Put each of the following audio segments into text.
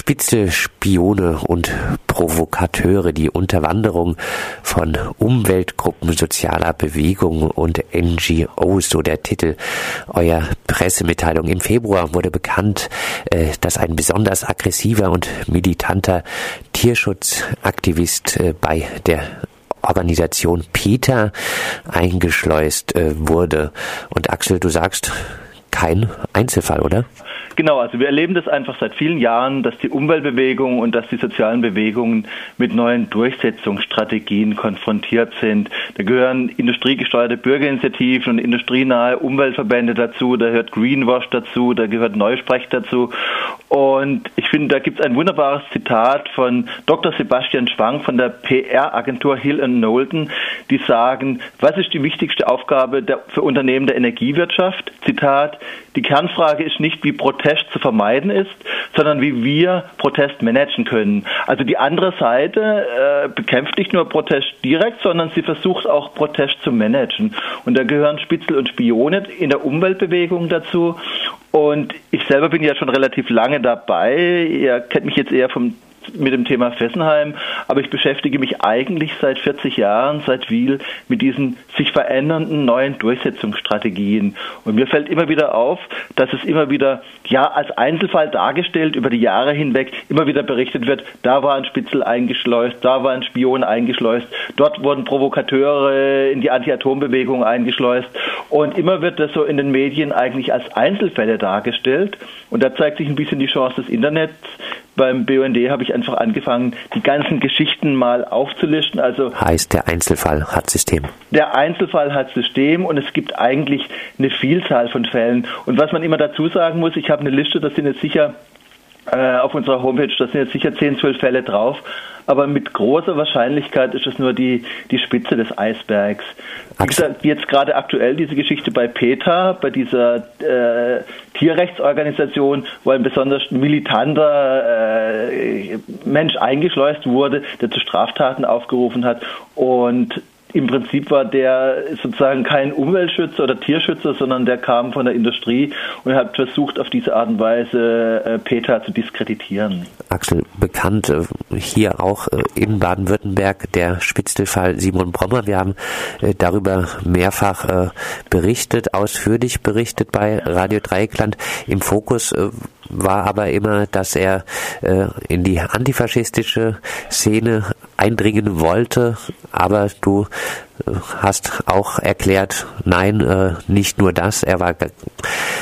Spitze, Spione und Provokateure, die Unterwanderung von Umweltgruppen, sozialer Bewegungen und NGOs, so der Titel eurer Pressemitteilung. Im Februar wurde bekannt, äh, dass ein besonders aggressiver und militanter Tierschutzaktivist äh, bei der Organisation Peter eingeschleust äh, wurde. Und Axel, du sagst, kein Einzelfall, oder? Genau, also wir erleben das einfach seit vielen Jahren, dass die Umweltbewegung und dass die sozialen Bewegungen mit neuen Durchsetzungsstrategien konfrontiert sind. Da gehören industriegesteuerte Bürgerinitiativen und industrienahe Umweltverbände dazu, da gehört Greenwash dazu, da gehört Neusprech dazu. Und ich finde, da gibt es ein wunderbares Zitat von Dr. Sebastian Schwang von der PR-Agentur Hill Knowlton, die sagen, was ist die wichtigste Aufgabe der, für Unternehmen der Energiewirtschaft? Zitat, die Kernfrage ist nicht, wie Protest zu vermeiden ist, sondern wie wir Protest managen können. Also die andere Seite äh, bekämpft nicht nur Protest direkt, sondern sie versucht auch Protest zu managen. Und da gehören Spitzel und Spione in der Umweltbewegung dazu. Und ich selber bin ja schon relativ lange dabei. Ihr kennt mich jetzt eher vom mit dem Thema Fessenheim, aber ich beschäftige mich eigentlich seit 40 Jahren, seit Wiel, mit diesen sich verändernden neuen Durchsetzungsstrategien. Und mir fällt immer wieder auf, dass es immer wieder, ja, als Einzelfall dargestellt über die Jahre hinweg, immer wieder berichtet wird, da war ein Spitzel eingeschleust, da war ein Spion eingeschleust, dort wurden Provokateure in die Anti-Atom-Bewegung eingeschleust. Und immer wird das so in den Medien eigentlich als Einzelfälle dargestellt. Und da zeigt sich ein bisschen die Chance des Internets, beim BUND habe ich einfach angefangen, die ganzen Geschichten mal aufzulisten. Also heißt, der Einzelfall hat System. Der Einzelfall hat System und es gibt eigentlich eine Vielzahl von Fällen. Und was man immer dazu sagen muss, ich habe eine Liste, das sind jetzt sicher äh, auf unserer Homepage, da sind jetzt sicher 10, 12 Fälle drauf. Aber mit großer Wahrscheinlichkeit ist es nur die, die Spitze des Eisbergs. Wie gesagt, jetzt gerade aktuell diese Geschichte bei PETA, bei dieser äh, Tierrechtsorganisation, wo ein besonders militanter äh, Mensch eingeschleust wurde, der zu Straftaten aufgerufen hat. Und im Prinzip war der sozusagen kein Umweltschützer oder Tierschützer, sondern der kam von der Industrie und hat versucht, auf diese Art und Weise äh, PETA zu diskreditieren. Axel, bekannt äh, hier auch äh, in Baden-Württemberg der Spitzelfall Simon Brommer. Wir haben darüber mehrfach berichtet, ausführlich berichtet bei Radio Dreieckland. Im Fokus war aber immer, dass er in die antifaschistische Szene eindringen wollte, aber du äh, hast auch erklärt, nein, äh, nicht nur das, er war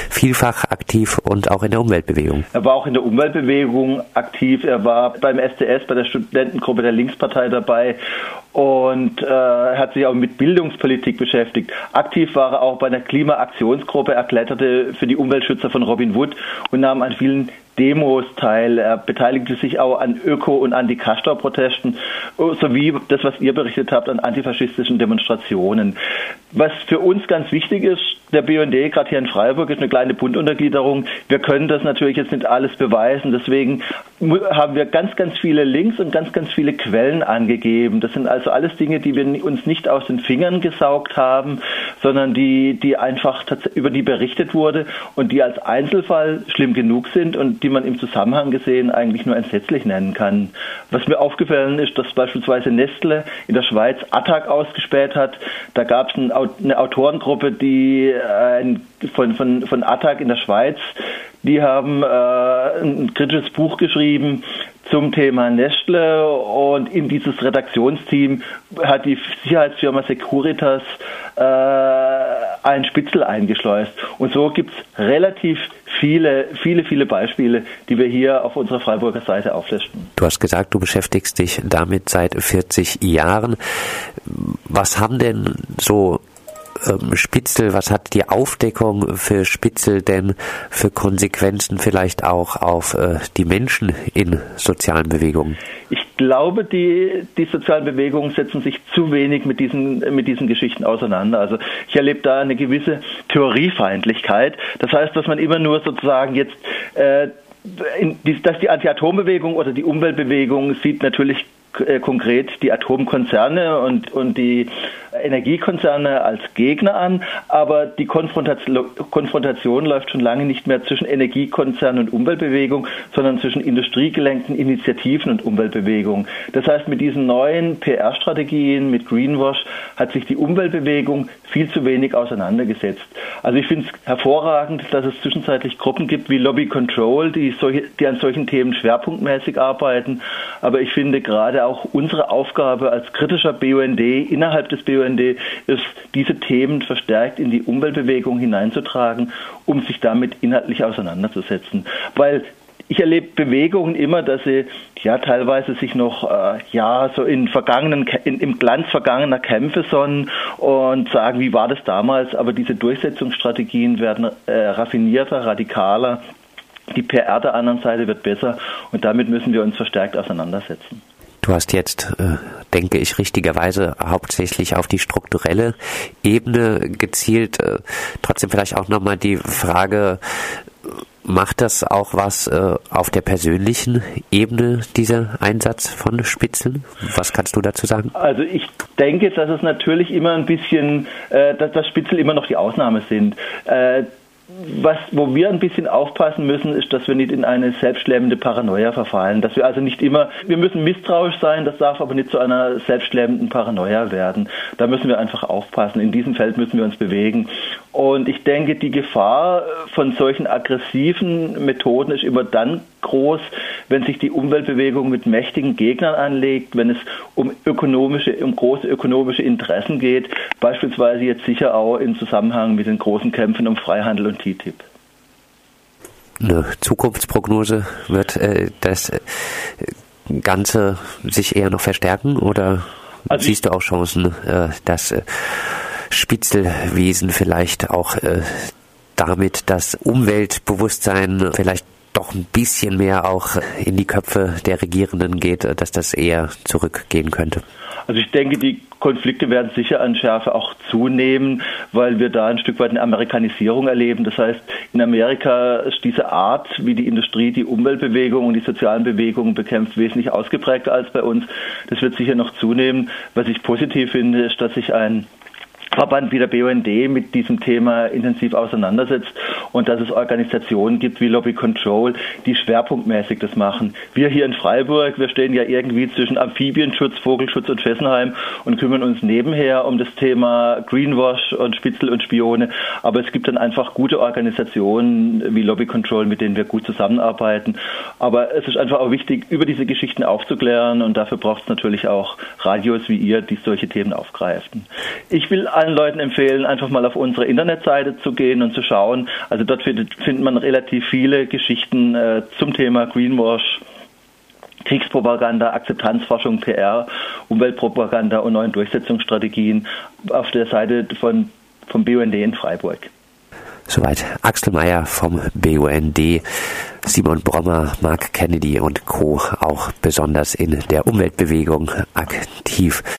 vielfach aktiv und auch in der Umweltbewegung. Er war auch in der Umweltbewegung aktiv, er war beim SDS, bei der Studentengruppe der Linkspartei dabei und äh, hat sich auch mit Bildungspolitik beschäftigt. Aktiv war er auch bei der Klimaaktionsgruppe, er kletterte für die Umweltschützer von Robin Wood und nahm an vielen Demos teil. Er beteiligte sich auch an Öko- und Anti-Castor-Protesten sowie das, was ihr berichtet habt, an antifaschistischen Demonstrationen. Was für uns ganz wichtig ist, der BND, gerade hier in Freiburg, ist eine kleine Bunduntergliederung. Wir können das natürlich jetzt nicht alles beweisen. Deswegen haben wir ganz, ganz viele Links und ganz, ganz viele Quellen angegeben. Das sind also alles Dinge, die wir uns nicht aus den Fingern gesaugt haben, sondern die, die einfach über die berichtet wurde und die als Einzelfall schlimm genug sind und die man im Zusammenhang gesehen eigentlich nur entsetzlich nennen kann. Was mir aufgefallen ist, dass beispielsweise Nestle in der Schweiz Attac ausgespäht hat. Da gab es eine Autorengruppe, die äh, von, von, von Attac in der Schweiz, die haben äh, ein kritisches Buch geschrieben zum Thema Nestle und in dieses Redaktionsteam hat die Sicherheitsfirma Securitas äh, einen Spitzel eingeschleust. Und so gibt es relativ viele, viele, viele Beispiele, die wir hier auf unserer Freiburger Seite auflisten. Du hast gesagt, du beschäftigst dich damit seit 40 Jahren. Was haben denn so ähm, Spitzel, was hat die Aufdeckung für Spitzel denn für Konsequenzen vielleicht auch auf äh, die Menschen in sozialen Bewegungen? Ich glaube, die, die sozialen Bewegungen setzen sich zu wenig mit diesen, mit diesen Geschichten auseinander. Also ich erlebe da eine gewisse Theoriefeindlichkeit. Das heißt, dass man immer nur sozusagen jetzt äh, dass die Anti-Atom-Bewegung oder die Umweltbewegung sieht natürlich äh, konkret die Atomkonzerne und, und die Energiekonzerne als Gegner an, aber die Konfrontation, Konfrontation läuft schon lange nicht mehr zwischen Energiekonzernen und Umweltbewegung, sondern zwischen industriegelenkten Initiativen und Umweltbewegung. Das heißt, mit diesen neuen PR-Strategien, mit Greenwash, hat sich die Umweltbewegung viel zu wenig auseinandergesetzt. Also ich finde es hervorragend, dass es zwischenzeitlich Gruppen gibt wie Lobby Control, die, solche, die an solchen Themen schwerpunktmäßig arbeiten. Aber ich finde gerade auch unsere Aufgabe als kritischer BUND innerhalb des BUND ist, diese Themen verstärkt in die Umweltbewegung hineinzutragen, um sich damit inhaltlich auseinanderzusetzen. Weil ich erlebe Bewegungen immer, dass sie ja teilweise sich noch äh, ja so in vergangenen in, im Glanz vergangener Kämpfe sonnen und sagen, wie war das damals? Aber diese Durchsetzungsstrategien werden äh, raffinierter, radikaler. Die PR der anderen Seite wird besser und damit müssen wir uns verstärkt auseinandersetzen. Du hast jetzt, äh, denke ich, richtigerweise hauptsächlich auf die strukturelle Ebene gezielt. Äh, trotzdem vielleicht auch nochmal die Frage, macht das auch was äh, auf der persönlichen Ebene, dieser Einsatz von Spitzeln? Was kannst du dazu sagen? Also ich denke, dass es natürlich immer ein bisschen, dass, dass Spitzel immer noch die Ausnahme sind. Was, wo wir ein bisschen aufpassen müssen, ist, dass wir nicht in eine selbstlähmende Paranoia verfallen. Dass wir also nicht immer, wir müssen misstrauisch sein, das darf aber nicht zu einer selbstlähmenden Paranoia werden. Da müssen wir einfach aufpassen. In diesem Feld müssen wir uns bewegen. Und ich denke, die Gefahr von solchen aggressiven Methoden ist immer dann groß, wenn sich die Umweltbewegung mit mächtigen Gegnern anlegt, wenn es um ökonomische, um große ökonomische Interessen geht, beispielsweise jetzt sicher auch im Zusammenhang mit den großen Kämpfen um Freihandel und TTIP. Eine Zukunftsprognose wird äh, das äh, Ganze sich eher noch verstärken oder also siehst du auch Chancen, äh, dass äh, Spitzelwesen vielleicht auch äh, damit das Umweltbewusstsein vielleicht doch ein bisschen mehr auch in die Köpfe der Regierenden geht, dass das eher zurückgehen könnte? Also ich denke, die Konflikte werden sicher an Schärfe auch zunehmen, weil wir da ein Stück weit eine Amerikanisierung erleben. Das heißt, in Amerika ist diese Art, wie die Industrie die Umweltbewegung und die sozialen Bewegungen bekämpft, wesentlich ausgeprägter als bei uns. Das wird sicher noch zunehmen. Was ich positiv finde, ist, dass sich ein Verband wie der BUND mit diesem Thema intensiv auseinandersetzt und dass es Organisationen gibt wie Lobby Control, die schwerpunktmäßig das machen. Wir hier in Freiburg, wir stehen ja irgendwie zwischen Amphibienschutz, Vogelschutz und Fessenheim und kümmern uns nebenher um das Thema Greenwash und Spitzel und Spione. Aber es gibt dann einfach gute Organisationen wie Lobby Control, mit denen wir gut zusammenarbeiten. Aber es ist einfach auch wichtig, über diese Geschichten aufzuklären und dafür braucht es natürlich auch Radios wie ihr, die solche Themen aufgreifen. Ich will allen Leuten empfehlen, einfach mal auf unsere Internetseite zu gehen und zu schauen. Also dort findet, findet man relativ viele Geschichten äh, zum Thema Greenwash. Kriegspropaganda, Akzeptanzforschung, PR, Umweltpropaganda und neuen Durchsetzungsstrategien auf der Seite von, vom BUND in Freiburg. Soweit Axel Mayer vom BUND, Simon Brommer, Mark Kennedy und Co. auch besonders in der Umweltbewegung aktiv.